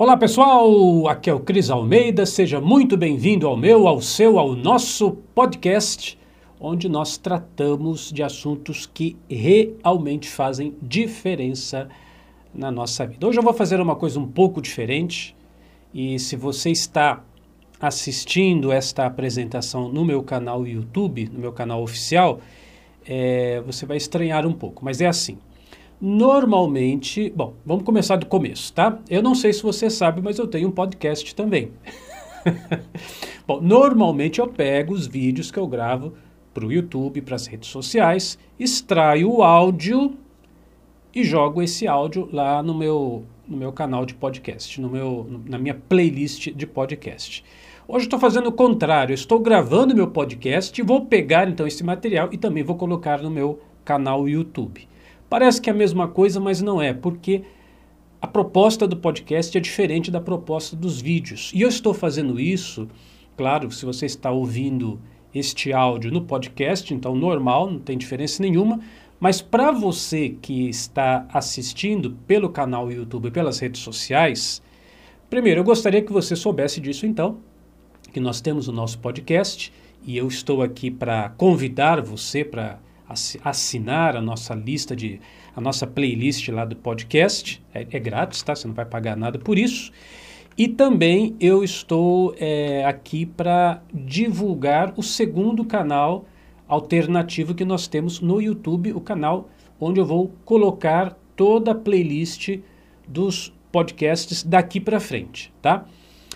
Olá pessoal, aqui é o Cris Almeida, seja muito bem-vindo ao meu, ao seu, ao nosso podcast, onde nós tratamos de assuntos que realmente fazem diferença na nossa vida. Hoje eu vou fazer uma coisa um pouco diferente e se você está assistindo esta apresentação no meu canal YouTube, no meu canal oficial, é, você vai estranhar um pouco, mas é assim. Normalmente, bom, vamos começar do começo, tá? Eu não sei se você sabe, mas eu tenho um podcast também. bom, normalmente eu pego os vídeos que eu gravo para o YouTube, para as redes sociais, extraio o áudio e jogo esse áudio lá no meu, no meu canal de podcast, no meu, na minha playlist de podcast. Hoje estou fazendo o contrário, estou gravando meu podcast e vou pegar então esse material e também vou colocar no meu canal YouTube. Parece que é a mesma coisa, mas não é, porque a proposta do podcast é diferente da proposta dos vídeos. E eu estou fazendo isso, claro, se você está ouvindo este áudio no podcast, então normal, não tem diferença nenhuma, mas para você que está assistindo pelo canal YouTube e pelas redes sociais, primeiro eu gostaria que você soubesse disso então, que nós temos o nosso podcast e eu estou aqui para convidar você para assinar a nossa lista de a nossa playlist lá do podcast. É, é grátis, tá? Você não vai pagar nada por isso. E também eu estou é, aqui para divulgar o segundo canal alternativo que nós temos no YouTube, o canal onde eu vou colocar toda a playlist dos podcasts daqui para frente, tá?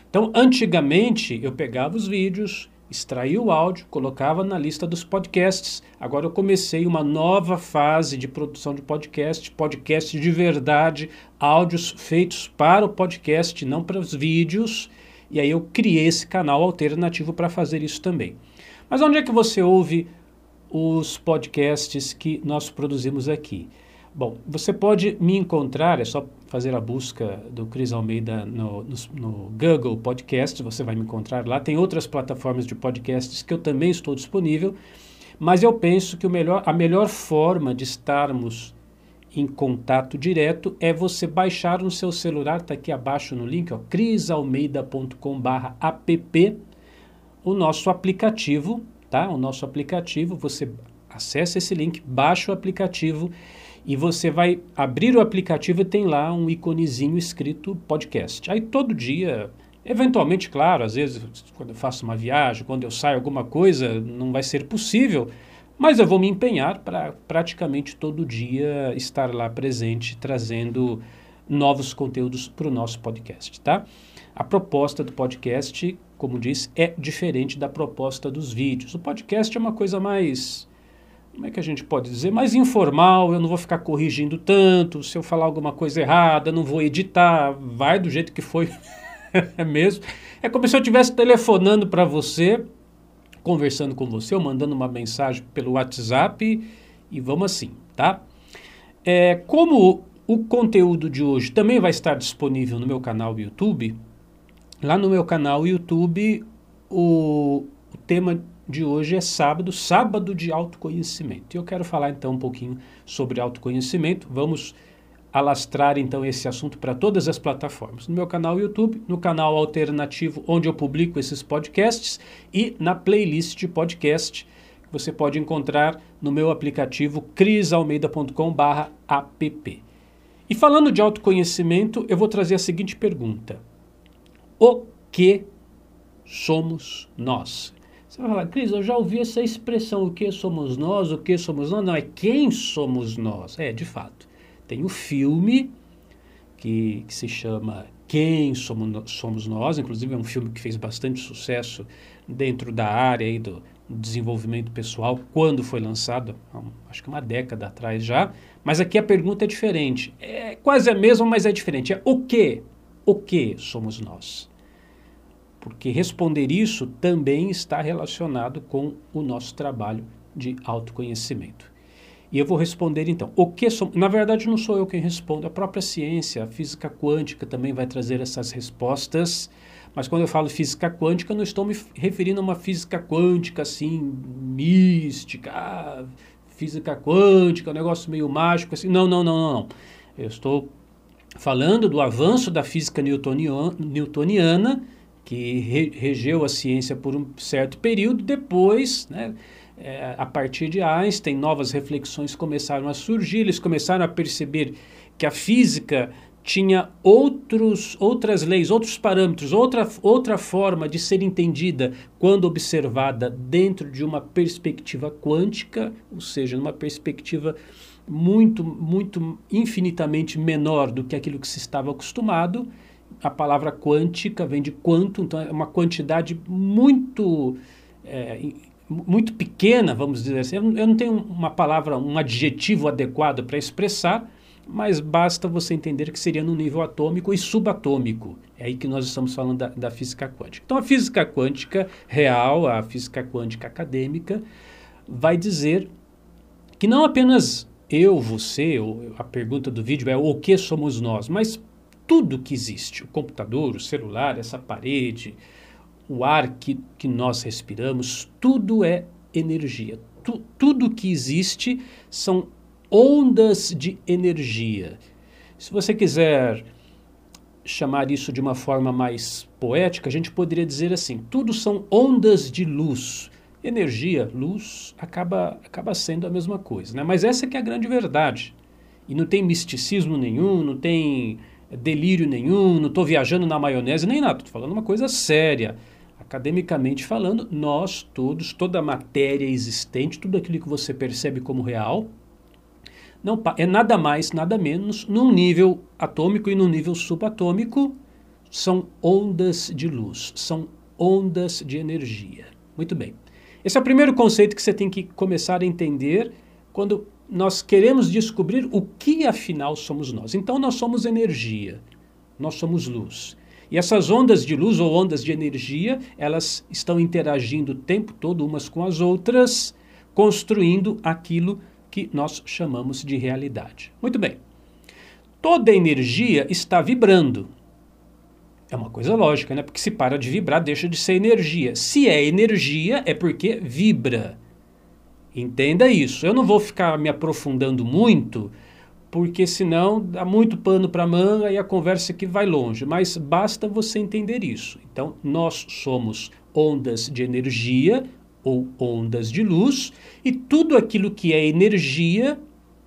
Então, antigamente eu pegava os vídeos, extraía o áudio, colocava na lista dos podcasts. Agora eu comecei uma nova fase de produção de podcast, podcast de verdade, áudios feitos para o podcast, não para os vídeos. E aí eu criei esse canal alternativo para fazer isso também. Mas onde é que você ouve os podcasts que nós produzimos aqui? Bom, você pode me encontrar, é só fazer a busca do Cris Almeida no, no, no, Google Podcast, você vai me encontrar lá. Tem outras plataformas de podcasts que eu também estou disponível, mas eu penso que o melhor, a melhor forma de estarmos em contato direto é você baixar no seu celular, está aqui abaixo no link, crisalmeida.com/app, o nosso aplicativo, tá? O nosso aplicativo, você acessa esse link, baixa o aplicativo e você vai abrir o aplicativo e tem lá um iconezinho escrito podcast. Aí todo dia, eventualmente, claro, às vezes quando eu faço uma viagem, quando eu saio alguma coisa, não vai ser possível, mas eu vou me empenhar para praticamente todo dia estar lá presente, trazendo novos conteúdos para o nosso podcast, tá? A proposta do podcast, como disse, é diferente da proposta dos vídeos. O podcast é uma coisa mais como é que a gente pode dizer, mais informal, eu não vou ficar corrigindo tanto, se eu falar alguma coisa errada, não vou editar, vai do jeito que foi é mesmo. É como se eu estivesse telefonando para você, conversando com você, ou mandando uma mensagem pelo WhatsApp, e vamos assim, tá? É, como o conteúdo de hoje também vai estar disponível no meu canal YouTube, lá no meu canal YouTube, o, o tema de hoje é sábado, sábado de autoconhecimento. E eu quero falar então um pouquinho sobre autoconhecimento. Vamos alastrar então esse assunto para todas as plataformas. No meu canal YouTube, no canal alternativo onde eu publico esses podcasts e na playlist de podcast que você pode encontrar no meu aplicativo crisalmeida.com/app. E falando de autoconhecimento, eu vou trazer a seguinte pergunta: O que somos nós? Você vai falar, Cris, eu já ouvi essa expressão, o que somos nós, o que somos nós. Não, é quem somos nós. É, de fato. Tem o filme que, que se chama Quem somos, somos Nós, inclusive é um filme que fez bastante sucesso dentro da área aí do desenvolvimento pessoal, quando foi lançado, acho que uma década atrás já. Mas aqui a pergunta é diferente. É quase a mesma, mas é diferente. É o que? O que somos nós? Porque responder isso também está relacionado com o nosso trabalho de autoconhecimento. E eu vou responder então. O que som... Na verdade, não sou eu quem respondo, a própria ciência, a física quântica também vai trazer essas respostas. Mas quando eu falo física quântica, não estou me referindo a uma física quântica assim, mística, ah, física quântica, um negócio meio mágico assim. Não, não, não, não, não. Eu estou falando do avanço da física newtoniana, que re regeu a ciência por um certo período, depois, né, é, a partir de Einstein, novas reflexões começaram a surgir, eles começaram a perceber que a física tinha outros, outras leis, outros parâmetros, outra, outra forma de ser entendida quando observada dentro de uma perspectiva quântica, ou seja, numa perspectiva muito, muito infinitamente menor do que aquilo que se estava acostumado. A palavra quântica vem de quanto, então é uma quantidade muito é, muito pequena, vamos dizer assim. Eu não tenho uma palavra, um adjetivo adequado para expressar, mas basta você entender que seria no nível atômico e subatômico. É aí que nós estamos falando da, da física quântica. Então, a física quântica real, a física quântica acadêmica, vai dizer que não apenas eu, você, a pergunta do vídeo é o que somos nós, mas tudo que existe, o computador, o celular, essa parede, o ar que, que nós respiramos, tudo é energia. Tu, tudo que existe são ondas de energia. Se você quiser chamar isso de uma forma mais poética, a gente poderia dizer assim: tudo são ondas de luz. Energia, luz, acaba, acaba sendo a mesma coisa. Né? Mas essa que é a grande verdade. E não tem misticismo nenhum, não tem delírio nenhum, não estou viajando na maionese nem nada, estou falando uma coisa séria. Academicamente falando, nós todos, toda a matéria existente, tudo aquilo que você percebe como real, não é nada mais, nada menos, num nível atômico e num nível subatômico, são ondas de luz, são ondas de energia. Muito bem. Esse é o primeiro conceito que você tem que começar a entender quando nós queremos descobrir o que afinal somos nós. Então nós somos energia, nós somos luz. E essas ondas de luz ou ondas de energia, elas estão interagindo o tempo todo umas com as outras, construindo aquilo que nós chamamos de realidade. Muito bem. Toda energia está vibrando. É uma coisa lógica, né? Porque se para de vibrar, deixa de ser energia. Se é energia, é porque vibra. Entenda isso. Eu não vou ficar me aprofundando muito, porque senão dá muito pano para manga e a conversa aqui vai longe. Mas basta você entender isso. Então, nós somos ondas de energia ou ondas de luz e tudo aquilo que é energia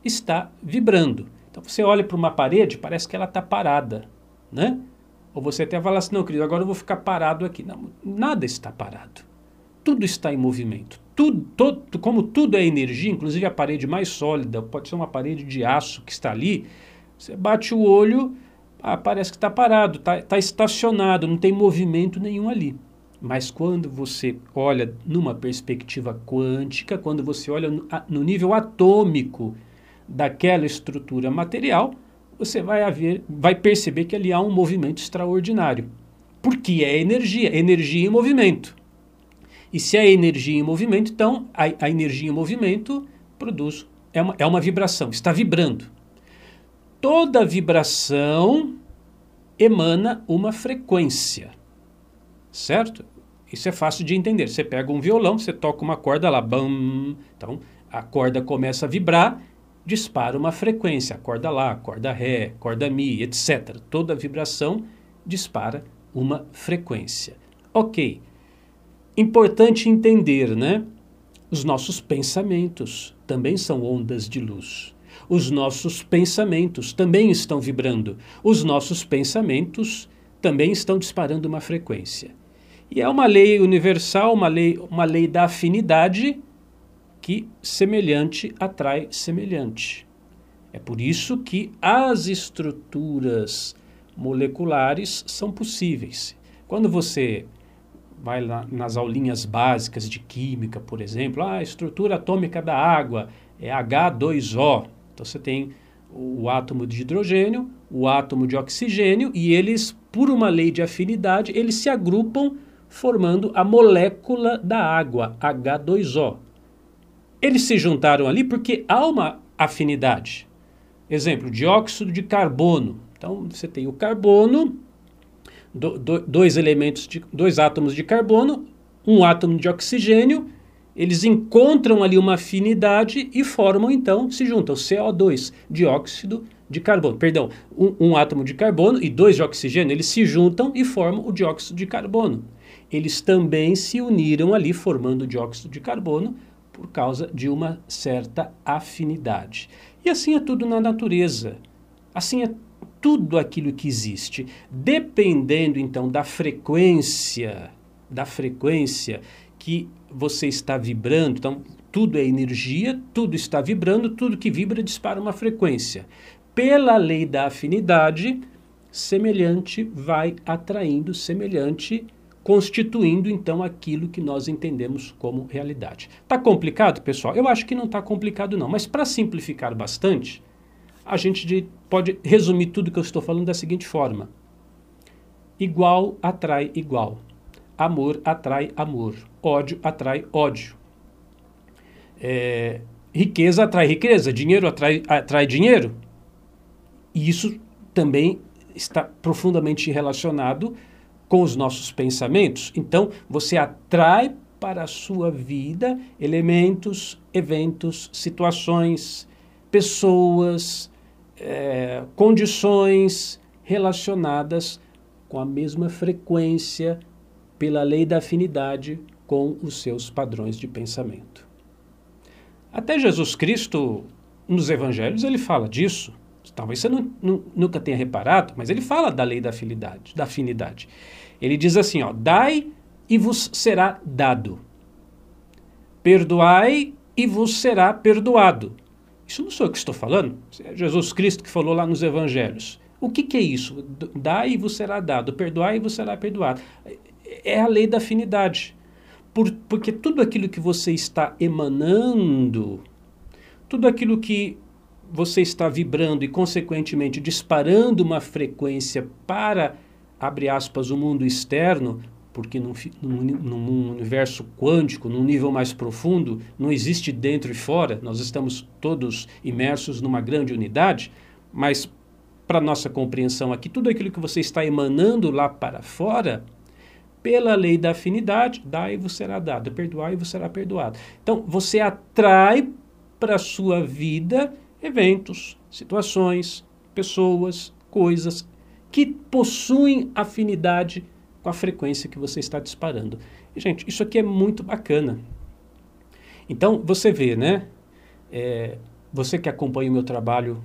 está vibrando. Então, você olha para uma parede, parece que ela está parada, né? Ou você até fala assim, não, querido, agora eu vou ficar parado aqui. Não, nada está parado. Tudo está em movimento tudo, todo, como tudo é energia, inclusive a parede mais sólida, pode ser uma parede de aço que está ali, você bate o olho, ah, parece que está parado, está tá estacionado, não tem movimento nenhum ali. Mas quando você olha numa perspectiva quântica, quando você olha no, nível atômico daquela estrutura material, você vai, haver, vai perceber que ali há um movimento extraordinário. Porque é energia, energia em movimento. E se é energia em movimento, então a, a energia em movimento produz, é uma, é uma vibração, está vibrando. Toda vibração emana uma frequência, certo? Isso é fácil de entender. Você pega um violão, você toca uma corda lá, bam, então a corda começa a vibrar, dispara uma frequência, a corda lá, corda ré, corda mi, etc. Toda vibração dispara uma frequência. Ok. Importante entender, né? Os nossos pensamentos também são ondas de luz. Os nossos pensamentos também estão vibrando. Os nossos pensamentos também estão disparando uma frequência. E é uma lei universal, uma lei, uma lei da afinidade que semelhante atrai semelhante. É por isso que as estruturas moleculares são possíveis. Quando você vai lá nas aulinhas básicas de química, por exemplo, ah, a estrutura atômica da água é H2O. Então você tem o átomo de hidrogênio, o átomo de oxigênio e eles, por uma lei de afinidade, eles se agrupam formando a molécula da água, H2O. Eles se juntaram ali porque há uma afinidade. Exemplo, dióxido de carbono. Então você tem o carbono do, do, dois elementos, de, dois átomos de carbono, um átomo de oxigênio eles encontram ali uma afinidade e formam então, se juntam CO2, dióxido de carbono, perdão, um, um, átomo de carbono e dois de oxigênio, eles se juntam e formam o dióxido de carbono. Eles também se uniram ali formando o dióxido de carbono por causa de uma certa afinidade. E assim é tudo na natureza. Assim é tudo aquilo que existe. Dependendo então da frequência, da frequência que você está vibrando, então tudo é energia, tudo está vibrando, tudo que vibra dispara uma frequência. Pela lei da afinidade, semelhante vai atraindo semelhante constituindo então aquilo que nós entendemos como realidade. Tá complicado, pessoal? Eu acho que não está complicado não, mas para simplificar bastante, a gente pode resumir tudo que eu estou falando da seguinte forma: igual atrai igual, amor atrai amor, ódio atrai ódio, é, riqueza atrai riqueza, dinheiro atrai, atrai dinheiro. E isso também está profundamente relacionado com os nossos pensamentos. Então, você atrai para a sua vida elementos, eventos, situações, pessoas, é, condições relacionadas com a mesma frequência pela lei da afinidade com os seus padrões de pensamento. Até Jesus Cristo, nos evangelhos, ele fala disso. Talvez você não, não, nunca tenha reparado, mas ele fala da lei da afinidade, da afinidade. Ele diz assim, ó, dai e vos será dado. Perdoai e vos será perdoado. Isso não sou eu que estou falando, é Jesus Cristo que falou lá nos evangelhos. O que, que é isso? Dai e vos será dado, perdoai e vos será perdoado. É a lei da afinidade. Por, porque tudo aquilo que você está emanando, tudo aquilo que você está vibrando e, consequentemente, disparando uma frequência para, abre aspas, o mundo externo, porque num, num, universo quântico, num nível mais profundo, não existe dentro e fora, nós estamos todos imersos numa grande unidade, mas para nossa compreensão aqui, tudo aquilo que você está emanando lá para fora, pela lei da afinidade, dá e vos será dado, perdoar e vos será perdoado. Então, você atrai para a sua vida eventos, situações, pessoas, coisas que possuem afinidade com a frequência que você está disparando. E, gente, isso aqui é muito bacana. Então, você vê, né? É, você que acompanha o meu trabalho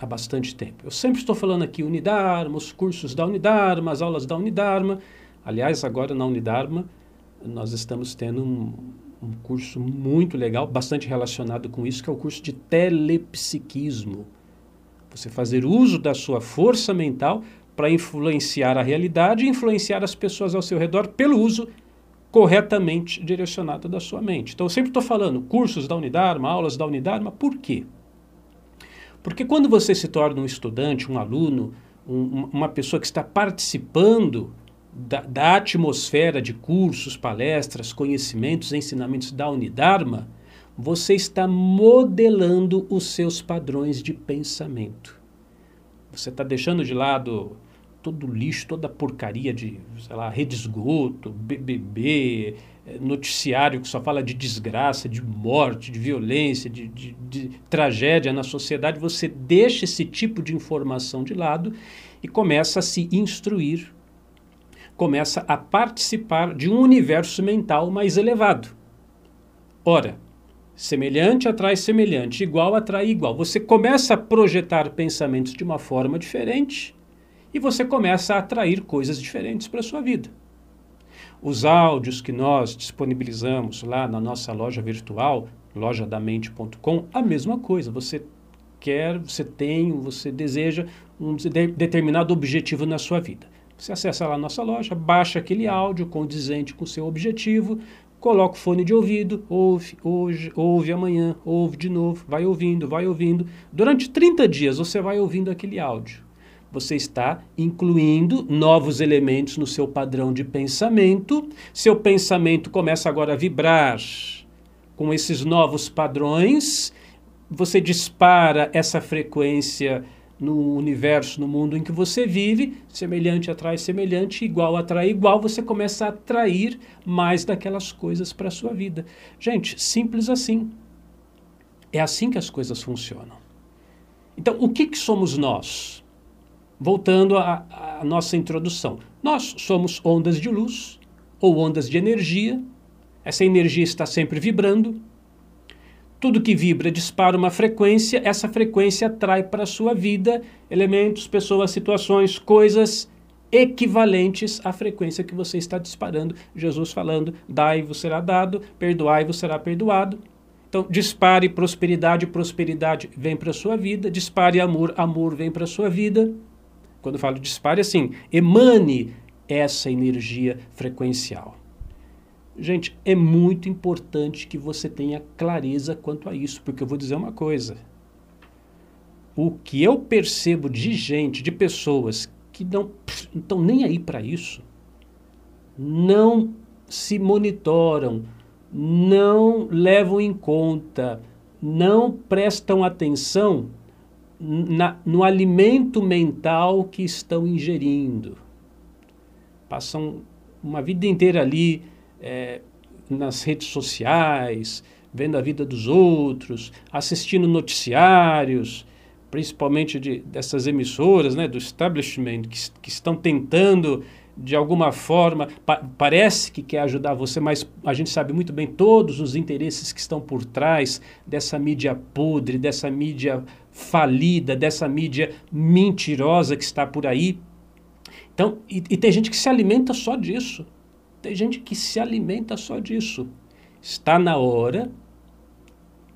há bastante tempo. Eu sempre estou falando aqui Unidarma, os cursos da Unidarma, as aulas da Unidarma. Aliás, agora na Unidarma, nós estamos tendo um, um curso muito legal, bastante relacionado com isso, que é o curso de telepsiquismo. Você fazer uso da sua força mental para influenciar a realidade e influenciar as pessoas ao seu redor pelo uso corretamente direcionado da sua mente. Então eu sempre estou falando cursos da Unidarma, aulas da Unidarma, por quê? Porque quando você se torna um estudante, um aluno, um, uma pessoa que está participando da, da atmosfera de cursos, palestras, conhecimentos, ensinamentos da Unidarma, você está modelando os seus padrões de pensamento. Você está deixando de lado todo lixo, toda porcaria de, sei lá, rede esgoto, BBB, eh, noticiário que só fala de desgraça, de morte, de violência, de, de, de tragédia na sociedade. Você deixa esse tipo de informação de lado e começa a se instruir começa a participar de um universo mental mais elevado. Ora, semelhante atrai semelhante, igual atrai igual. Você começa a projetar pensamentos de uma forma diferente e você começa a atrair coisas diferentes para a sua vida. Os áudios que nós disponibilizamos lá na nossa loja virtual, lojadamente.com, a mesma coisa. Você quer, você tem, você deseja um determinado objetivo na sua vida. Você acessa lá a nossa loja, baixa aquele áudio condizente com o seu objetivo, coloca o fone de ouvido, ouve hoje, ouve amanhã, ouve de novo, vai ouvindo, vai ouvindo. Durante 30 dias você vai ouvindo aquele áudio. Você está incluindo novos elementos no seu padrão de pensamento. Seu pensamento começa agora a vibrar com esses novos padrões. Você dispara essa frequência no universo, no mundo em que você vive, semelhante atrai semelhante, igual atrai igual, você começa a atrair mais daquelas coisas para a sua vida. Gente, simples assim. É assim que as coisas funcionam. Então, o que, que somos nós? Voltando à nossa introdução. Nós somos ondas de luz ou ondas de energia. Essa energia está sempre vibrando, tudo que vibra dispara uma frequência, essa frequência atrai para a sua vida elementos, pessoas, situações, coisas equivalentes à frequência que você está disparando. Jesus falando: dai-vos será dado, perdoai-vos será perdoado. Então, dispare prosperidade, prosperidade vem para a sua vida, dispare amor, amor vem para a sua vida. Quando eu falo dispare, assim, emane essa energia frequencial. Gente, é muito importante que você tenha clareza quanto a isso, porque eu vou dizer uma coisa. O que eu percebo de gente, de pessoas que não estão nem aí para isso, não se monitoram, não levam em conta, não prestam atenção na, no alimento mental que estão ingerindo. Passam uma vida inteira ali é, nas redes sociais, vendo a vida dos outros, assistindo noticiários, principalmente de, dessas emissoras, né, do establishment, que, que estão tentando, de alguma forma, pa parece que quer ajudar você, mas a gente sabe muito bem todos os interesses que estão por trás dessa mídia podre, dessa mídia falida, dessa mídia mentirosa que está por aí. Então, e, e tem gente que se alimenta só disso. Tem gente que se alimenta só disso. Está na hora,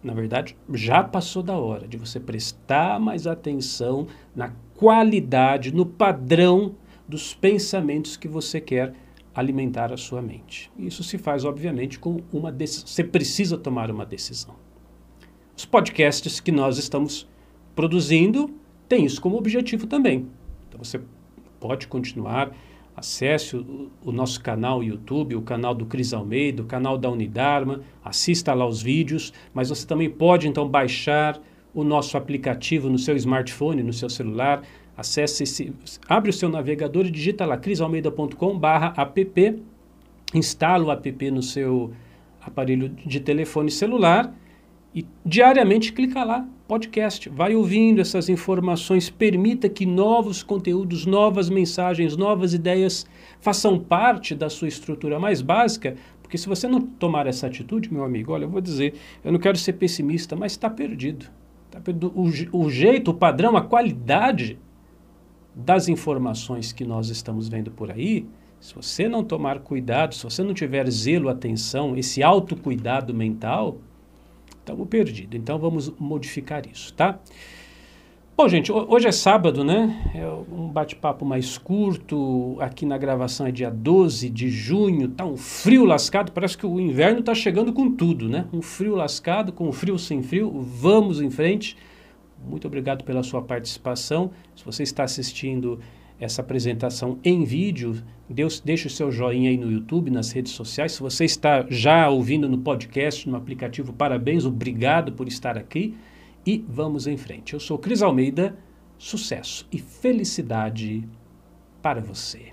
na verdade, já passou da hora de você prestar mais atenção na qualidade, no padrão dos pensamentos que você quer alimentar a sua mente. Isso se faz, obviamente, com uma decisão. Você precisa tomar uma decisão. Os podcasts que nós estamos produzindo têm isso como objetivo também. Então você pode continuar Acesse o, o, nosso canal YouTube, o canal do Cris Almeida, o canal da Unidarma, assista lá os vídeos, mas você também pode então baixar o nosso aplicativo no seu smartphone, no seu celular. Acesse esse, abre o seu navegador e digita lá crisalmeida.com/app, instala o app no seu aparelho de telefone celular e diariamente clica lá, podcast, vai ouvindo essas informações, permita que novos conteúdos, novas mensagens, novas ideias façam parte da sua estrutura mais básica, porque se você não tomar essa atitude, meu amigo, olha, eu vou dizer, eu não quero ser pessimista, mas está perdido. Tá perdido. O, o jeito, o padrão, a qualidade das informações que nós estamos vendo por aí, se você não tomar cuidado, se você não tiver zelo, atenção, esse autocuidado mental, Estamos perdidos. Então vamos modificar isso, tá? Bom, gente, hoje é sábado, né? É um bate-papo mais curto. Aqui na gravação é dia 12 de junho. Tá um frio lascado. Parece que o inverno tá chegando com tudo, né? Um frio lascado, com frio sem frio. Vamos em frente. Muito obrigado pela sua participação. Se você está assistindo essa apresentação em vídeo, Deus, deixe o seu joinha aí no YouTube, nas redes sociais. Se você está já ouvindo no podcast, no aplicativo, parabéns, obrigado por estar aqui e vamos em frente. Eu sou Cris Almeida, sucesso e felicidade para você.